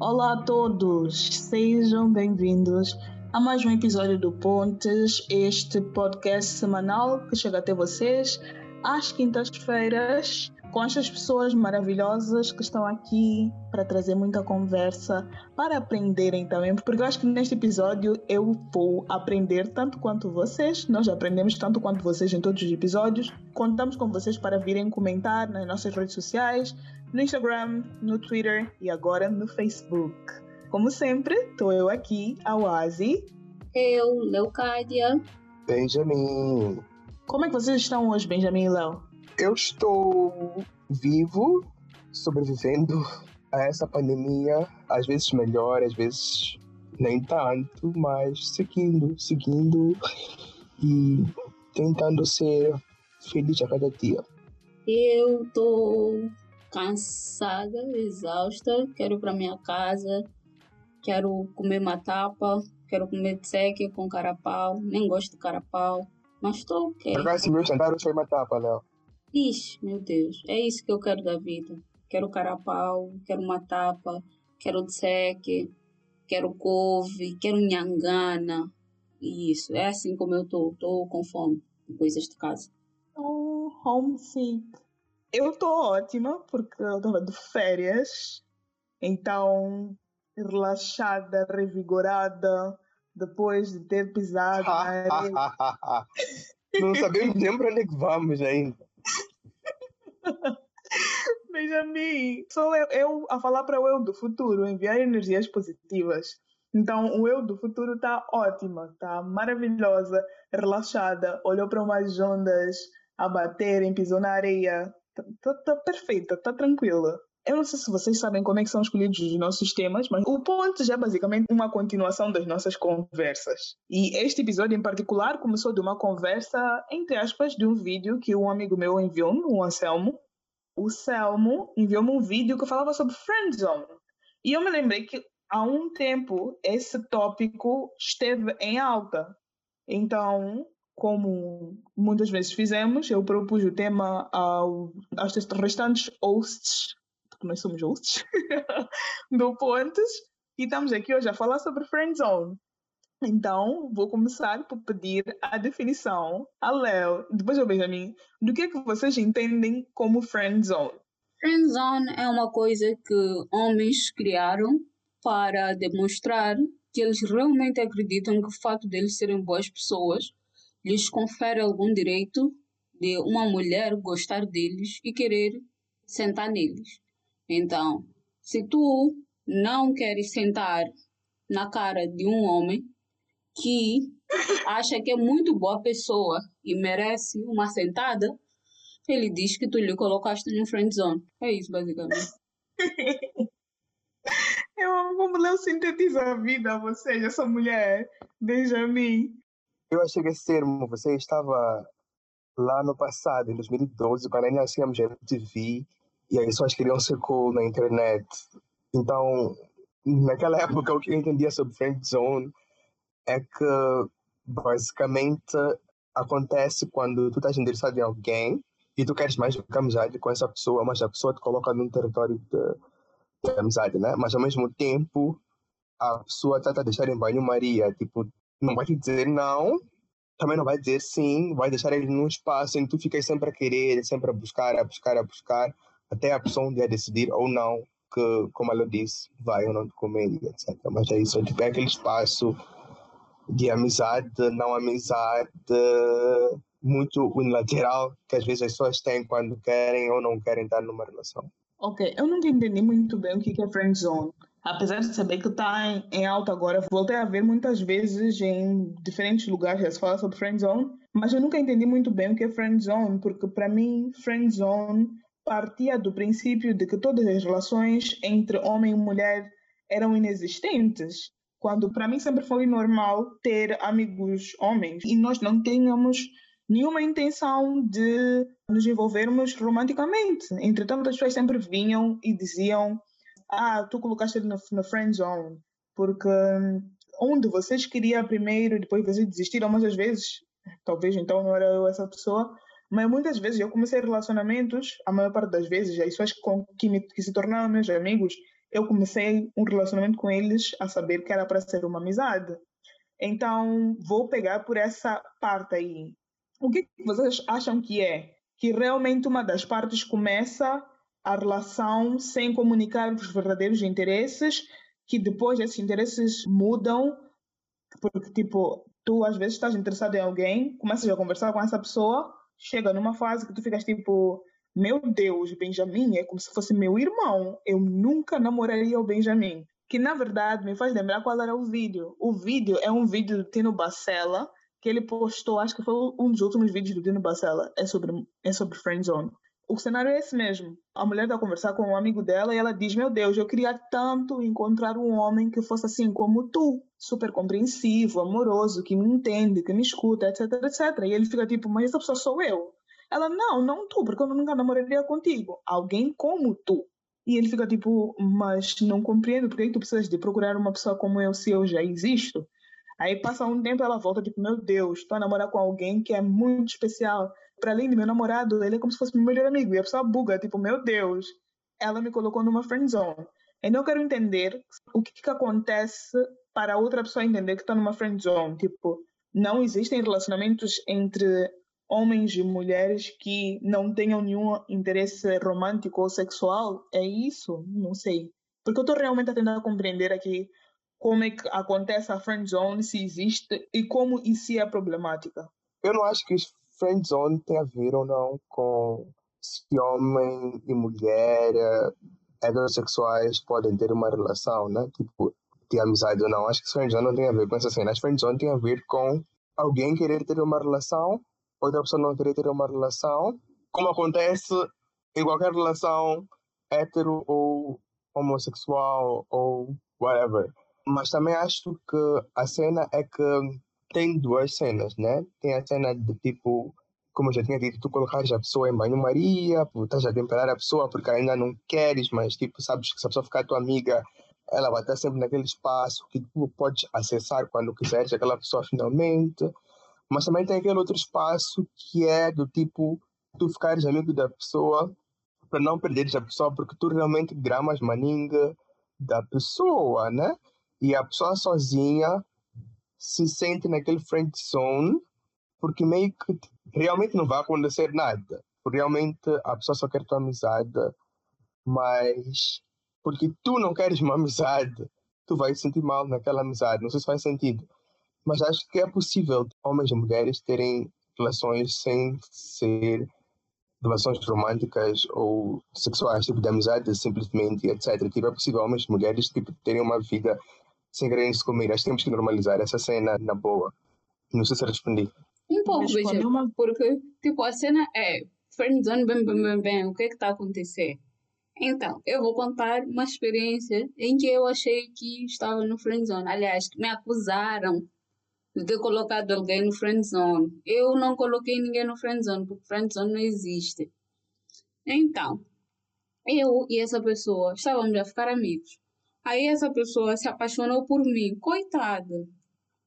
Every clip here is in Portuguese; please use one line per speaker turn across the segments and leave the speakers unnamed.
Olá a todos, sejam bem-vindos a mais um episódio do Pontes, este podcast semanal que chega até vocês às quintas-feiras com estas pessoas maravilhosas que estão aqui para trazer muita conversa, para aprenderem também, porque eu acho que neste episódio eu vou aprender tanto quanto vocês, nós aprendemos tanto quanto vocês em todos os episódios. Contamos com vocês para virem comentar nas nossas redes sociais, no Instagram, no Twitter e agora no Facebook. Como sempre, estou eu aqui, a Oasi.
Eu, Leucádia.
Benjamin.
Como é que vocês estão hoje, Benjamin e Léo?
Eu estou vivo, sobrevivendo a essa pandemia, às vezes melhor, às vezes nem tanto, mas seguindo, seguindo e tentando ser feliz a cada dia.
Eu tô cansada, exausta, quero ir para minha casa, quero comer matapa, quero comer tseque com carapau, nem gosto de carapau, mas estou ok.
Por acaso, meu jantar foi matapa, Léo.
Ixi, meu Deus, é isso que eu quero da vida. Quero carapau, quero uma tapa, quero tseque, quero couve, quero nhangana. Isso, é assim como eu tô, tô com fome, coisas de casa.
Oh, homesick. Eu tô ótima porque eu tava de férias, então relaxada, revigorada, depois de ter pisado na areia.
Não sabemos nem para onde é que vamos ainda.
Benjamin, sou eu, eu a falar para o eu do futuro, enviar energias positivas. Então, o eu do futuro está ótima, está maravilhosa, relaxada, olhou para umas ondas a baterem, pisou na areia. Está tá perfeita, está tranquila. Eu não sei se vocês sabem como é que são escolhidos os nossos temas, mas o ponto já é basicamente uma continuação das nossas conversas. E este episódio em particular começou de uma conversa, entre aspas, de um vídeo que um amigo meu enviou-me, o Anselmo. O Selmo enviou-me um vídeo que falava sobre friendzone. E eu me lembrei que há um tempo esse tópico esteve em alta. Então, como muitas vezes fizemos, eu propus o tema ao, aos restantes hosts porque nós somos hosts do Pontes e estamos aqui hoje a falar sobre Friendzone. Então, vou começar por pedir a definição a Léo, depois ao Benjamin, do que é que vocês entendem como Friendzone.
Friendzone é uma coisa que homens criaram para demonstrar que eles realmente acreditam que o fato deles serem boas pessoas lhes confere algum direito de uma mulher gostar deles e querer sentar neles. Então, se tu não queres sentar na cara de um homem que acha que é muito boa pessoa e merece uma sentada, ele diz que tu lhe colocaste no friend zone. É isso, basicamente.
Eu amo como Léo sintetiza a vida a vocês, essa mulher, Benjamin.
Eu achei que esse termo, você estava lá no passado, em 2012, quando ainda tínhamos MTV, e as pessoas queriam ser cool na internet. Então, naquela época, o que eu entendia sobre friend zone é que basicamente acontece quando tu estás interessado em alguém e tu queres mais amizade com essa pessoa, mas a pessoa te coloca num território de, de amizade, né? Mas ao mesmo tempo, a pessoa está a deixar em banho-maria, tipo, não vai te dizer não, também não vai dizer sim, vai deixar ele num espaço em que tu ficas sempre a querer, sempre a buscar, a buscar, a buscar, até a um dia decidir ou não que, como ela disse, vai ou não de comer, etc. Mas é isso, tipo, é aquele espaço de amizade, não amizade, muito unilateral que às vezes as pessoas têm quando querem ou não querem estar numa relação.
Ok, eu nunca entendi muito bem o que é friend zone. Apesar de saber que está em, em, alta agora, voltei a ver muitas vezes em diferentes lugares já se sobre friend zone, mas eu nunca entendi muito bem o que é friend zone, porque para mim friend zone partia do princípio de que todas as relações entre homem e mulher eram inexistentes, quando para mim sempre foi normal ter amigos homens e nós não tínhamos nenhuma intenção de nos envolvermos romanticamente. Entretanto, as pessoas sempre vinham e diziam: Ah, tu colocaste ele na friend zone, porque onde vocês queriam primeiro, depois vocês desistiram, mas às vezes, talvez então não era eu essa pessoa, mas muitas vezes eu comecei relacionamentos, a maior parte das vezes, as pessoas com, que, me, que se tornaram meus amigos, eu comecei um relacionamento com eles a saber que era para ser uma amizade. Então, vou pegar por essa parte aí. O que vocês acham que é? Que realmente uma das partes começa a relação sem comunicar os verdadeiros interesses, que depois esses interesses mudam, porque, tipo, tu às vezes estás interessado em alguém, começas a conversar com essa pessoa, chega numa fase que tu ficas tipo, meu Deus, Benjamin é como se fosse meu irmão. Eu nunca namoraria o Benjamin. Que na verdade me faz lembrar qual era o vídeo. O vídeo é um vídeo do Tino Bacella que ele postou, acho que foi um dos últimos vídeos do Tino Bacella. É sobre, é sobre Friendzone o cenário é esse mesmo. A mulher está a conversar com um amigo dela e ela diz: Meu Deus, eu queria tanto encontrar um homem que fosse assim como tu, super compreensivo, amoroso, que me entende, que me escuta, etc, etc. E ele fica tipo: Mas essa pessoa sou eu. Ela: Não, não tu, porque eu nunca namoraria contigo. Alguém como tu. E ele fica tipo: Mas não compreendo porque que tu precisas de procurar uma pessoa como eu se eu já existo. Aí passa um tempo ela volta tipo: Meu Deus, estou a namorar com alguém que é muito especial para além de meu namorado, ele é como se fosse meu melhor amigo. E a pessoa buga, tipo, meu Deus, ela me colocou numa friend zone. Então eu quero entender o que, que acontece para outra pessoa entender que está numa friend zone. Tipo, não existem relacionamentos entre homens e mulheres que não tenham nenhum interesse romântico ou sexual? É isso? Não sei. Porque eu estou realmente a tentar compreender aqui como é que acontece a friend zone, se existe e como isso é problemática.
Eu não acho que friend zone tem a ver ou não com se homem e mulher eh, heterossexuais podem ter uma relação, né? Tipo, de amizade ou não. Acho que friend zone não tem a ver com essa cena. Que friend zone tem a ver com alguém querer ter uma relação, outra pessoa não querer ter uma relação, como acontece em qualquer relação hetero ou homossexual ou whatever. Mas também acho que a cena é que tem duas cenas, né? Tem a cena de tipo, como eu já tinha dito, tu colocares a pessoa em banho-maria, estás a temperar a pessoa porque ainda não queres, mas tipo, sabes que se a pessoa ficar tua amiga, ela vai estar sempre naquele espaço que tu podes acessar quando quiseres aquela pessoa finalmente. Mas também tem aquele outro espaço que é do tipo, tu ficares amigo da pessoa para não perderes a pessoa porque tu realmente gramas maninga da pessoa, né? E a pessoa sozinha se sente naquele friend zone porque meio que realmente não vai acontecer nada. Realmente a pessoa só quer tua amizade, mas porque tu não queres uma amizade, tu vais sentir mal naquela amizade. Não sei se faz sentido, mas acho que é possível homens e mulheres terem relações sem ser relações românticas ou sexuais, tipo de amizade simplesmente, etc. Tipo, é possível homens e mulheres tipo, terem uma vida sem quererem se comer. Acho que temos que normalizar essa cena na boa. Não sei se respondi.
Um pouco, veja, porque tipo, a cena é friendzone, bem, bem, bem, bem, o que é que está a acontecer? Então, eu vou contar uma experiência em que eu achei que estava no friendzone. Aliás, que me acusaram de ter colocado alguém no friendzone. Eu não coloquei ninguém no friendzone, porque friendzone não existe. Então, eu e essa pessoa estávamos a ficar amigos. Aí essa pessoa se apaixonou por mim. Coitada.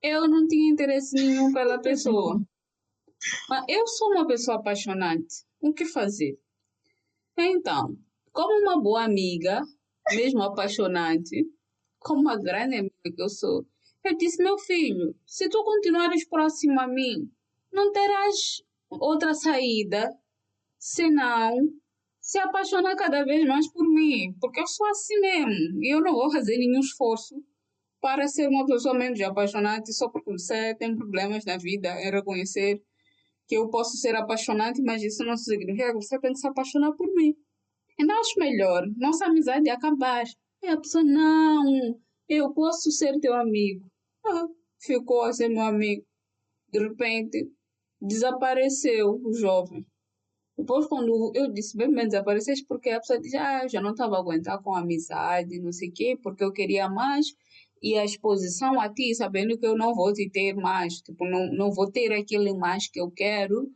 Eu não tinha interesse nenhum pela pessoa. Mas eu sou uma pessoa apaixonante. O que fazer? Então, como uma boa amiga, mesmo apaixonante, como uma grande amiga que eu sou, eu disse, meu filho, se tu continuares próximo a mim, não terás outra saída senão se apaixonar cada vez mais por mim, porque eu sou assim mesmo e eu não vou fazer nenhum esforço para ser uma pessoa menos apaixonante só porque você tem problemas na vida é reconhecer que eu posso ser apaixonante, mas isso não significa que você tem que se apaixonar por mim. Então acho melhor nossa amizade acabar. E a pessoa, não, eu posso ser teu amigo. Ah, ficou a ser meu amigo. De repente, desapareceu o jovem. Depois, quando eu disse, bem, bem, desapareceste, porque a pessoa disse, ah, eu já não estava a aguentar com a amizade, não sei o quê, porque eu queria mais. E a exposição a ti, sabendo que eu não vou te ter mais, tipo, não, não vou ter aquele mais que eu quero,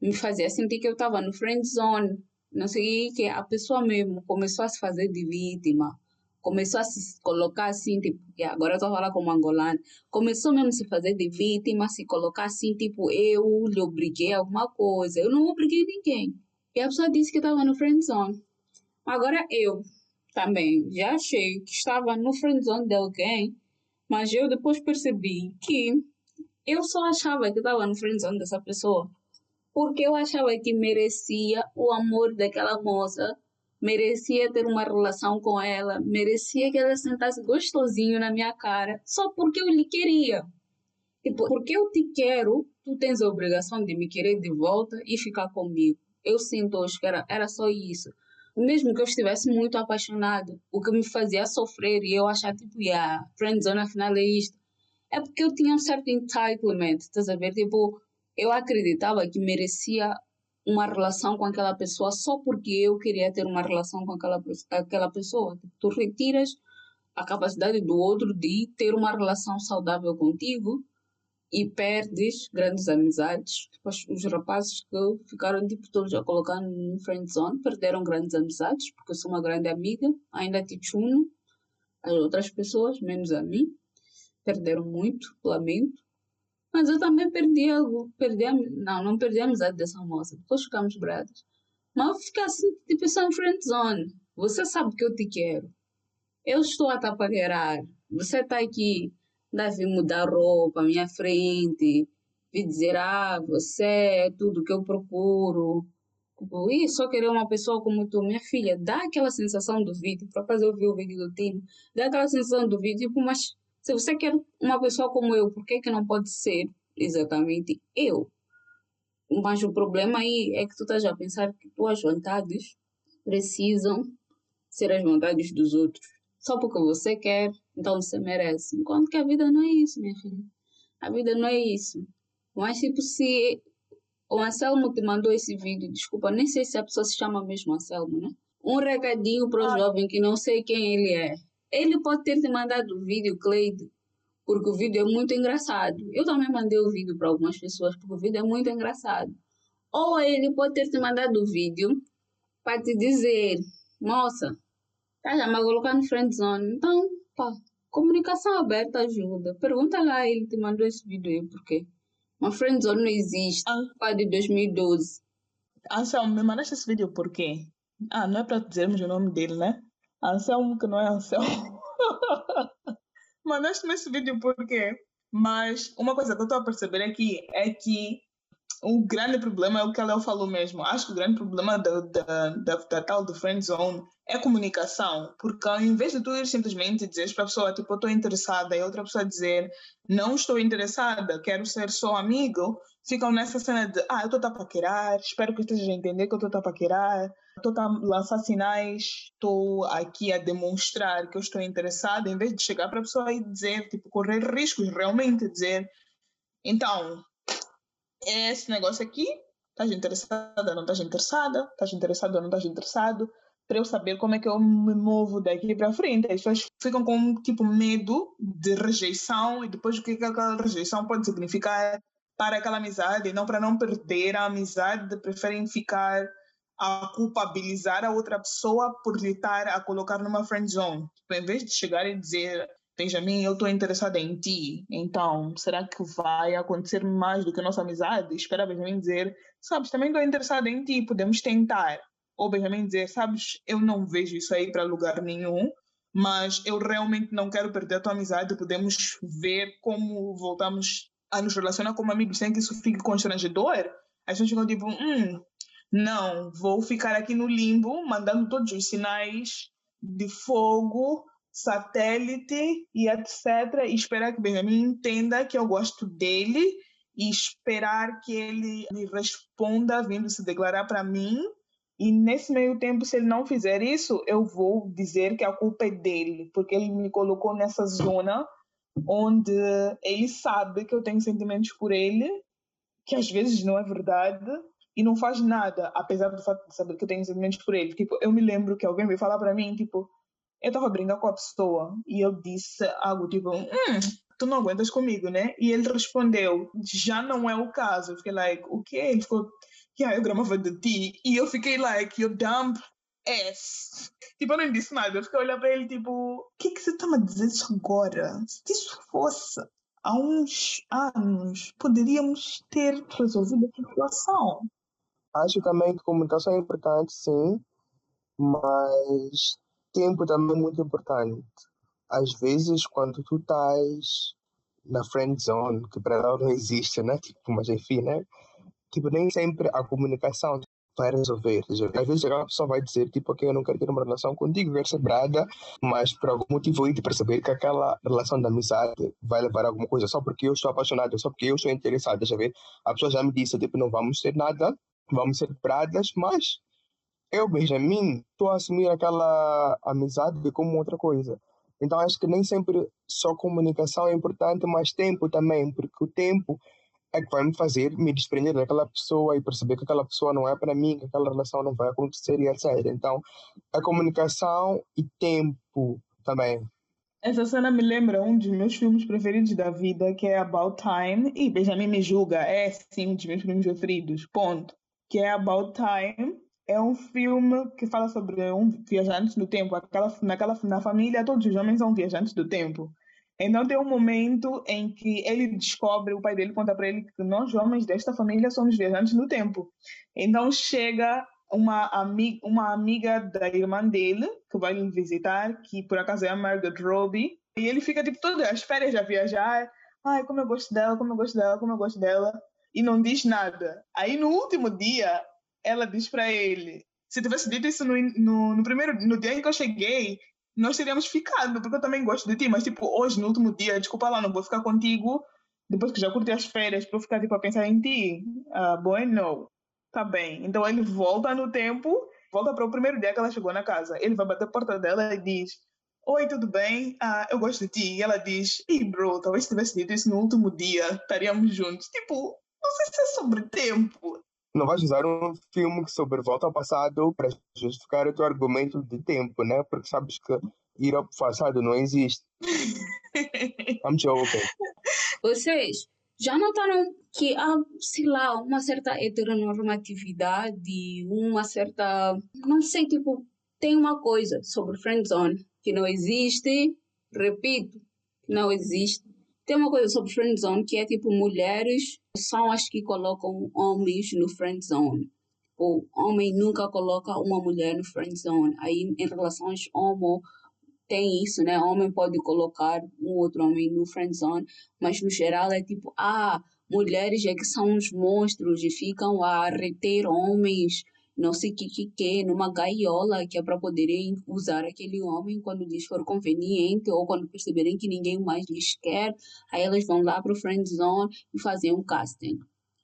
me fazia sentir que eu estava no friend zone. Não sei que a pessoa mesmo começou a se fazer de vítima começou a se colocar assim, tipo, agora eu estou falando como angolano, começou mesmo a se fazer de vítima, se colocar assim, tipo, eu lhe obriguei a alguma coisa. Eu não obriguei ninguém. E a pessoa disse que estava no friend zone. Agora eu, também já achei que estava no friendzone de alguém, mas eu depois percebi que eu só achava que estava no friendzone dessa pessoa porque eu achava que merecia o amor daquela moça, merecia ter uma relação com ela, merecia que ela sentasse gostosinho na minha cara, só porque eu lhe queria. Tipo, porque eu te quero, tu tens a obrigação de me querer de volta e ficar comigo. Eu sinto hoje que era, era só isso. Mesmo que eu estivesse muito apaixonado, o que me fazia sofrer e eu achar, tipo, yeah, friendzone afinal é isto, é porque eu tinha um certo entitlement, estás a ver? Tipo, eu acreditava que merecia uma relação com aquela pessoa só porque eu queria ter uma relação com aquela, aquela pessoa. Tu retiras a capacidade do outro de ter uma relação saudável contigo e perdes grandes amizades. Tipo, os rapazes que ficaram tipo, todos a colocar no friend zone perderam grandes amizades, porque eu sou uma grande amiga, ainda te chuno. As outras pessoas, menos a mim, perderam muito, lamento. Mas eu também perdi algo. Perdi a, não, não perdi a dessa moça. Depois ficamos brados. Mas eu fiquei assim, tipo, um friend zone. Você sabe que eu te quero. Eu estou a te apaguear. Você está aqui, deve mudar roupa à minha frente. E dizer, ah, você é tudo que eu procuro. Tipo, e só querer uma pessoa como tu, minha filha, dá aquela sensação do vídeo, para fazer ouvir o vídeo do time, dá aquela sensação do vídeo, tipo, mas se você quer uma pessoa como eu, por que, que não pode ser exatamente eu? Mas o problema aí é que tu estás a pensar que tuas vontades precisam ser as vontades dos outros. Só porque você quer, então você merece. Enquanto que a vida não é isso, minha filha. A vida não é isso. Mas tipo, se o Anselmo te mandou esse vídeo, desculpa, nem sei se a pessoa se chama mesmo Anselmo, né? Um recadinho para o ah. jovem que não sei quem ele é. Ele pode ter te mandado o vídeo, Cleide, porque o vídeo é muito engraçado. Eu também mandei o vídeo para algumas pessoas, porque o vídeo é muito engraçado. Ou ele pode ter te mandado o vídeo para te dizer, moça, tá já me colocar no friend zone. Então, pá, comunicação aberta ajuda. Pergunta lá, ele te mandou esse vídeo aí, por quê? Uma friend zone não existe, ah. pá, de 2012.
Anselmo, me mandaste esse vídeo por quê? Ah, não é para dizermos o nome dele, né? Anselmo que não é Anselmo. Mandaste-me esse vídeo por quê? Mas uma coisa que eu estou a perceber aqui é que o grande problema é o que a Léo falou mesmo. Acho que o grande problema da, da, da, da tal do friend zone é comunicação. Porque ao invés de tu ir simplesmente dizer para a pessoa, tipo, eu estou interessada, e outra pessoa dizer, não estou interessada, quero ser só amigo, ficam nessa cena de, ah, eu estou a paquerar, espero que esteja a entender que eu estou a paquerar, estou a lançar sinais, estou aqui a demonstrar que eu estou interessada, em vez de chegar para a pessoa e dizer, tipo, correr riscos, realmente dizer, então, esse negócio aqui, estás interessada, não estás interessada, estás interessado ou não estás interessado, para eu saber como é que eu me movo daqui para frente. As pessoas ficam com tipo medo de rejeição e depois o que aquela rejeição pode significar para aquela amizade, não para não perder a amizade, preferem ficar a culpabilizar a outra pessoa por lhe estar a colocar numa friend zone. Tipo, em vez de chegar e dizer, Benjamin, eu estou interessada em ti, então será que vai acontecer mais do que a nossa amizade? Espera Benjamin dizer, sabes, também estou interessada em ti, podemos tentar. Ou Benjamin dizer, sabes, eu não vejo isso aí para lugar nenhum, mas eu realmente não quero perder a tua amizade, podemos ver como voltamos a nos relacionar como amigos sem que isso fique constrangedor. As pessoas ficam tipo, hum, não, vou ficar aqui no limbo, mandando todos os sinais de fogo, satélite e etc. E esperar que Benjamin entenda que eu gosto dele e esperar que ele me responda vindo se declarar para mim. E nesse meio tempo, se ele não fizer isso, eu vou dizer que a culpa é dele, porque ele me colocou nessa zona onde ele sabe que eu tenho sentimentos por ele, que às vezes não é verdade, e não faz nada, apesar do fato de saber que eu tenho sentimentos por ele. Tipo, eu me lembro que alguém veio falar para mim, tipo, eu tava brincando com a pessoa e eu disse algo tipo, hum, tu não aguentas comigo, né? E ele respondeu, já não é o caso. Eu fiquei like, o quê? Ele ficou, yeah, eu gramava de ti. E eu fiquei like, you dumb ass. Tipo, eu não disse nada. Eu fiquei olhando para ele, tipo, o que que você tá me dizendo agora? Se isso fosse há uns anos, poderíamos ter resolvido a situação.
Acho também que comunicação é importante, sim, mas tempo também é muito importante. Às vezes, quando tu estás na friend zone, que para ela não existe, né? Tipo, mas enfim, né? Tipo, nem sempre a comunicação vai resolver. Às vezes a pessoa vai dizer, tipo, ok, eu não quero ter uma relação contigo, quero ser brada, mas por algum motivo eu de perceber que aquela relação de amizade vai levar a alguma coisa, só porque eu estou apaixonado, só porque eu estou interessado, deixa ver? A pessoa já me disse, tipo, não vamos ter nada, vamos ser bradas, mas eu, Benjamin, estou a assumir aquela amizade como outra coisa. Então acho que nem sempre só comunicação é importante, mas tempo também, porque o tempo é que vai me fazer me desprender daquela pessoa e perceber que aquela pessoa não é para mim, que aquela relação não vai acontecer e etc. Então, a comunicação e tempo também.
Essa cena me lembra um dos meus filmes preferidos da vida, que é About Time. E Benjamin me julga, é sim um dos meus filmes preferidos, ponto. Que é About Time. É um filme que fala sobre um viajante no tempo. Aquela, naquela, na família, todos os homens são viajantes do tempo. Então tem um momento em que ele descobre, o pai dele conta para ele que nós homens desta família somos viajantes no tempo. Então chega uma, ami uma amiga da irmã dele, que vai lhe visitar, que por acaso é a Margot Robbie, e ele fica tipo todas as férias a viajar, ai como eu gosto dela, como eu gosto dela, como eu gosto dela, e não diz nada. Aí no último dia, ela diz para ele, se tivesse dito isso no, no, no, primeiro no dia em que eu cheguei, nós teríamos ficado, porque eu também gosto de ti, mas tipo, hoje, no último dia, desculpa lá, não vou ficar contigo, depois que já curti as férias, para eu ficar tipo a pensar em ti. Ah, bueno, tá bem. Então ele volta no tempo, volta para o primeiro dia que ela chegou na casa. Ele vai bater a porta dela e diz: Oi, tudo bem? Ah, eu gosto de ti. E ela diz: Ei, bro, talvez se tivesse dito isso no último dia, estaríamos juntos. Tipo, não sei se é sobre tempo
não vais usar um filme sobre volta ao passado para justificar o teu argumento de tempo, né? Porque sabes que ir ao passado não existe. I'm joking.
Vocês já notaram que há, sei lá, uma certa heteronormatividade, uma certa. Não sei, tipo, tem uma coisa sobre friendzone que não existe, repito, não existe tem uma coisa sobre friend zone que é tipo mulheres são as que colocam homens no friend zone. O homem nunca coloca uma mulher no friend zone. Aí em relações homo tem isso, né? Homem pode colocar um outro homem no friend zone, mas no geral é tipo, ah, mulheres é que são os monstros e ficam a reter homens não sei o que, que, que, numa gaiola, que é para poderem usar aquele homem quando lhes for conveniente ou quando perceberem que ninguém mais lhes quer. Aí elas vão lá para o friend zone e fazer um casting.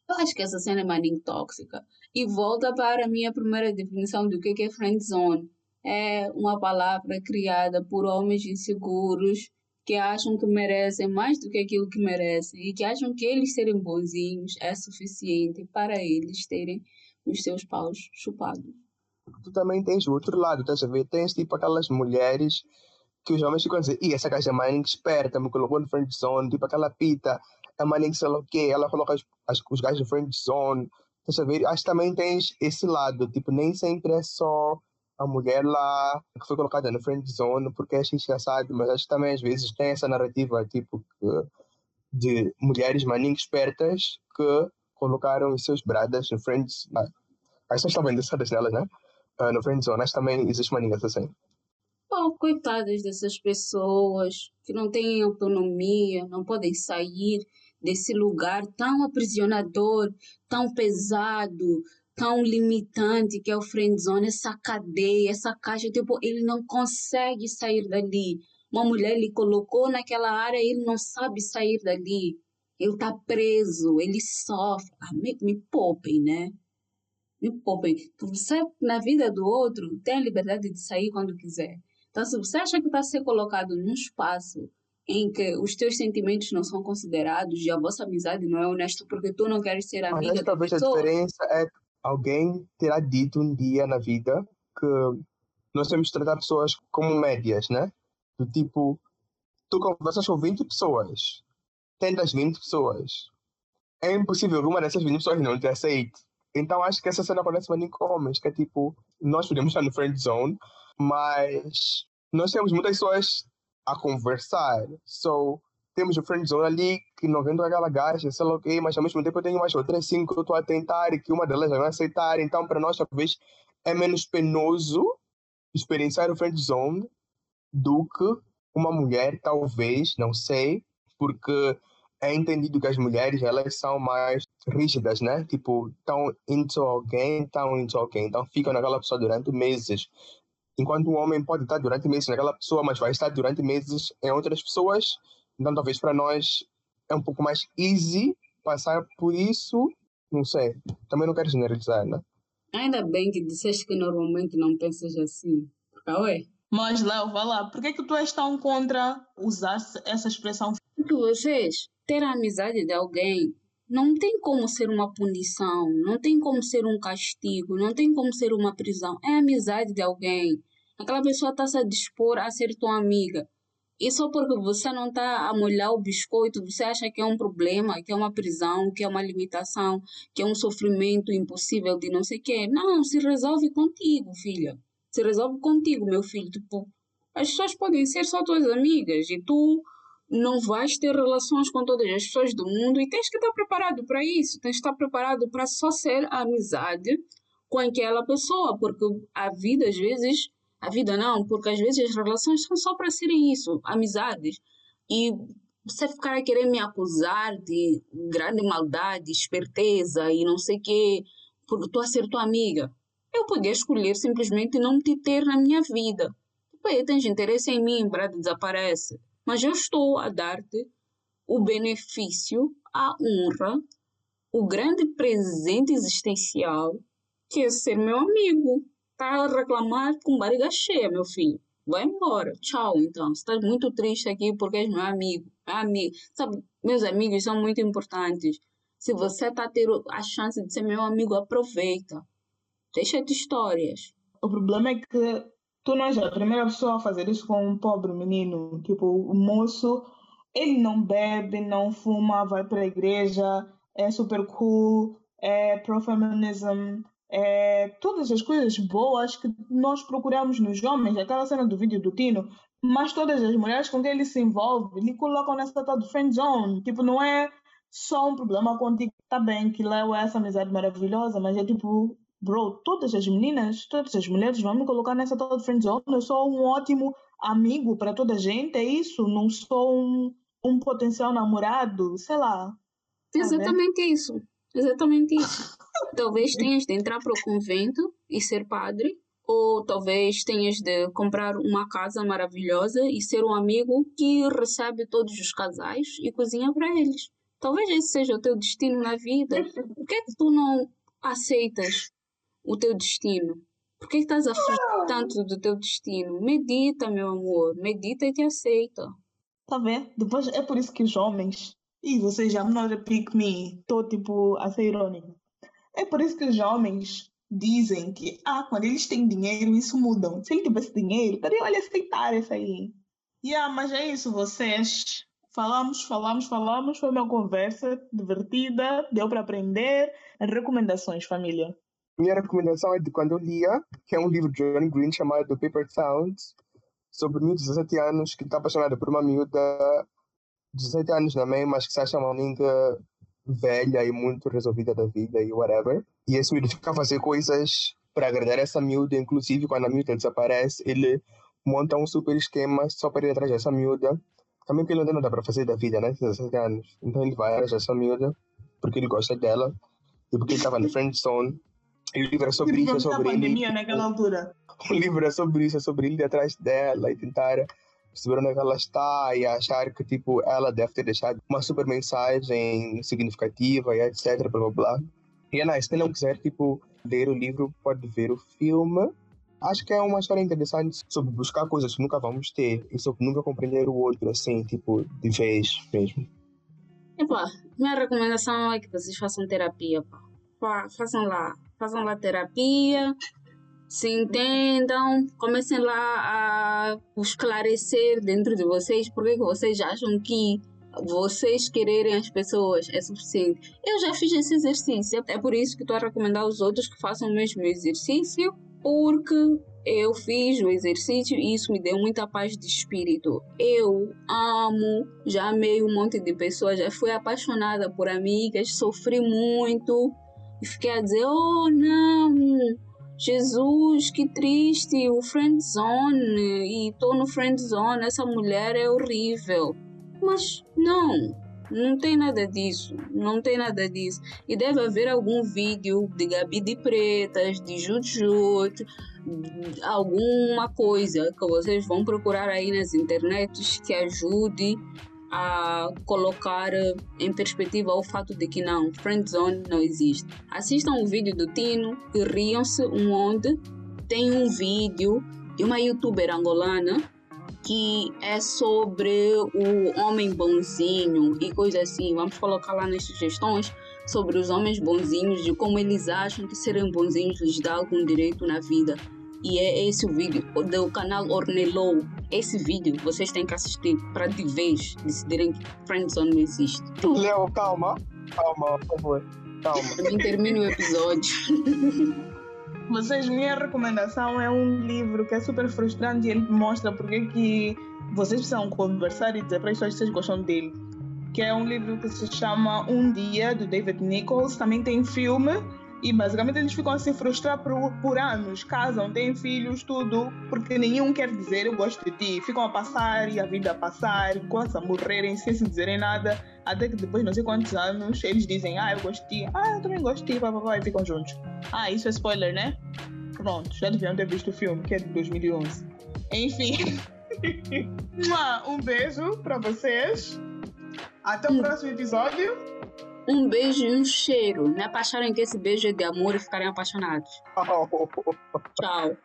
Eu acho que essa cena é maninho tóxica. E volta para a minha primeira definição do que é friend zone. É uma palavra criada por homens inseguros que acham que merecem mais do que aquilo que merecem e que acham que eles serem bonzinhos é suficiente para eles terem os seus paus chupados.
Tu também tens o outro lado, estás a ver? Tens tipo aquelas mulheres que os homens ficam a dizer, e essa gaja é mais esperta, me colocou no friend zone, tipo aquela pita, a maninha sei lá o quê, ela coloca as, as, os gajos no friend zone, estás a ver? Acho que também tens esse lado, tipo, nem sempre é só a mulher lá que foi colocada no friend zone porque é engraçado, mas acho que também às vezes tem essa narrativa, tipo, de mulheres maninhas espertas que colocaram os seus bradas no Friends. Ah, as pessoas estavam interessadas nelas, né? Uh, no Friend Zone, mas também existe maninhas assim.
Oh, coitadas dessas pessoas que não têm autonomia, não podem sair desse lugar tão aprisionador, tão pesado, tão limitante que é o friend zone, essa cadeia, essa caixa, tipo, ele não consegue sair dali. Uma mulher lhe colocou naquela área, ele não sabe sair dali. Ele está preso, ele sofre. Ah, me, me poupem, né? Me poupem. Você, na vida do outro, tem a liberdade de sair quando quiser. Então, se você acha que está ser colocado num espaço em que os teus sentimentos não são considerados e a vossa amizade não é honesta porque tu não queres ser amiga Mas
talvez a diferença é alguém terá dito um dia na vida que nós temos que tratar pessoas como médias, né? Do tipo, tu conversas com 20 pessoas, tentas 20 pessoas. É impossível que uma dessas 20 pessoas não te aceite. Então acho que essa cena acontece com homens, que é tipo, nós podemos estar no friend zone, mas nós temos muitas pessoas a conversar. So, temos o friend zone ali que não vem com aquela gaja, sei lá o quê, mas ao mesmo tempo eu tenho mais outras cinco que eu estou a tentar e que uma delas vai aceitar. Então, para nós, talvez é menos penoso experienciar o friend zone do que uma mulher, talvez, não sei, porque é entendido que as mulheres elas são mais rígidas, né? Tipo, estão into alguém, estão into alguém, então ficam naquela pessoa durante meses. Enquanto um homem pode estar durante meses naquela pessoa, mas vai estar durante meses em outras pessoas. Então, talvez para nós é um pouco mais easy passar por isso. Não sei. Também não quero generalizar, né?
Ainda bem que disseste que normalmente não pensas assim. Cauê?
Mas, Léo, vai lá. Por que, que tu és tão contra usar essa expressão?
Porque vocês, ter a amizade de alguém não tem como ser uma punição, não tem como ser um castigo, não tem como ser uma prisão. É a amizade de alguém. Aquela pessoa está se a dispor a ser tua amiga. E só porque você não está a molhar o biscoito, você acha que é um problema, que é uma prisão, que é uma limitação, que é um sofrimento impossível de não sei o quê. Não, se resolve contigo, filha. Se resolve contigo, meu filho. Tipo, as pessoas podem ser só tuas amigas e tu não vais ter relações com todas as pessoas do mundo e tens que estar preparado para isso. Tens que estar preparado para só ser amizade com aquela pessoa, porque a vida às vezes a vida não, porque às vezes as relações são só para serem isso, amizades. E você ficar a querer me acusar de grande maldade, esperteza e não sei o quê, estou a ser tua amiga. Eu podia escolher simplesmente não te ter na minha vida. Tipo, tens interesse em mim, brado, desaparece. Mas eu estou a dar-te o benefício, a honra, o grande presente existencial que é ser meu amigo tá a reclamar com barriga cheia, meu filho. Vai embora. Tchau, então. Você está muito triste aqui porque és meu amigo. Amigo. Sabe, meus amigos são muito importantes. Se você está a ter a chance de ser meu amigo, aproveita. Deixa de histórias.
O problema é que tu não és a primeira pessoa a fazer isso com um pobre menino. Tipo, o moço, ele não bebe, não fuma, vai para a igreja, é super cool, é pro-feminism, é, todas as coisas boas que nós procuramos nos homens, aquela cena do vídeo do Tino, mas todas as mulheres com quem ele se envolve, lhe colocam nessa tal de friend zone. Tipo, não é só um problema contigo. Tá bem que Léo é essa amizade maravilhosa, mas é tipo, bro, todas as meninas, todas as mulheres vão me colocar nessa tal de friend zone. Eu sou um ótimo amigo para toda a gente, é isso. Não sou um, um potencial namorado, sei lá.
Exatamente isso. Exatamente isso. talvez tenhas de entrar para o convento e ser padre, ou talvez tenhas de comprar uma casa maravilhosa e ser um amigo que recebe todos os casais e cozinha para eles. Talvez esse seja o teu destino na vida. Por que é que tu não aceitas o teu destino? Por que, estás a tanto do teu destino? Medita, meu amor. Medita e te aceita.
Tá vendo? Depois é por isso que os homens e vocês já não pick me. Estou tipo a ser irônica. É por isso que os homens dizem que, ah, quando eles têm dinheiro, isso muda. Se ele tivesse dinheiro, estaria ele aceitar isso aí. Yeah, mas é isso, vocês. Falamos, falamos, falamos. Foi uma conversa divertida, deu para aprender. Recomendações, família.
Minha recomendação é de quando eu lia, que é um livro de John Green chamado Paper Towns, sobre um de 17 anos que está apaixonado por uma miúda 17 anos também, mas que se acha uma amiga velha e muito resolvida da vida e whatever. E esse miúdo fica a fazer coisas para agradar essa miúda, inclusive quando a miúda desaparece, ele monta um super esquema só para ir atrás dessa miúda. Também porque ele ainda não dá para fazer da vida, né? 17 anos. Então ele vai atrás dessa miúda porque ele gosta dela e porque ele estava no friend zone. E o livro é sobre isso, é sobre
ele. naquela altura.
O livro é sobre isso, é sobre ele ir atrás dela e tentar perceber onde é ela está e achar que tipo ela deve ter deixado uma super mensagem significativa e etc blá blá blá e é nice, se não quiser tipo ler o livro pode ver o filme acho que é uma história interessante sobre buscar coisas que nunca vamos ter e sobre nunca compreender o outro assim tipo de vez mesmo
Epá, minha recomendação é que vocês façam terapia pá. Pá, façam lá façam lá terapia se entendam, comecem lá a esclarecer dentro de vocês porque que vocês acham que vocês quererem as pessoas é suficiente. Eu já fiz esse exercício, é por isso que estou a recomendar aos outros que façam o mesmo exercício, porque eu fiz o exercício e isso me deu muita paz de espírito. Eu amo, já amei um monte de pessoas, já fui apaixonada por amigas, sofri muito e fiquei a dizer: oh não Jesus, que triste, o friend zone, e tô no friend zone, essa mulher é horrível. Mas não, não tem nada disso, não tem nada disso. E deve haver algum vídeo de Gabi de Pretas, de Jutjut, alguma coisa que vocês vão procurar aí nas internets que ajude a colocar em perspectiva o fato de que não, friend zone não existe. Assistam o vídeo do Tino e riam-se onde tem um vídeo de uma youtuber angolana que é sobre o homem bonzinho e coisa assim. Vamos colocar lá nas sugestões sobre os homens bonzinhos, de como eles acham que serem bonzinhos lhes dá algum direito na vida. E é esse o vídeo do canal Ornelou. Esse vídeo vocês têm que assistir para de vez decidirem que Friendzone não existe.
Leo, calma. Calma, por favor. Calma.
Também termina o episódio.
Vocês, minha recomendação é um livro que é super frustrante e ele mostra porque que vocês precisam conversar e dizer para as pessoas que vocês gostam dele. Que é um livro que se chama Um Dia, do David Nichols. Também tem filme e basicamente eles ficam a se frustrar por, por anos, casam, têm filhos, tudo, porque nenhum quer dizer eu gosto de ti. Ficam a passar e a vida a passar, quase a morrerem sem se dizerem nada, até que depois não sei quantos anos eles dizem ah eu gosto de ti, ah eu também gosto de ti, papapá, e ficam juntos. Ah, isso é spoiler, né? Pronto, já deviam ter visto o filme, que é de 2011. Enfim. um beijo para vocês. Até o próximo episódio
um beijo e um cheiro. Não é acharem que esse beijo é de amor e ficarem apaixonados. Tchau.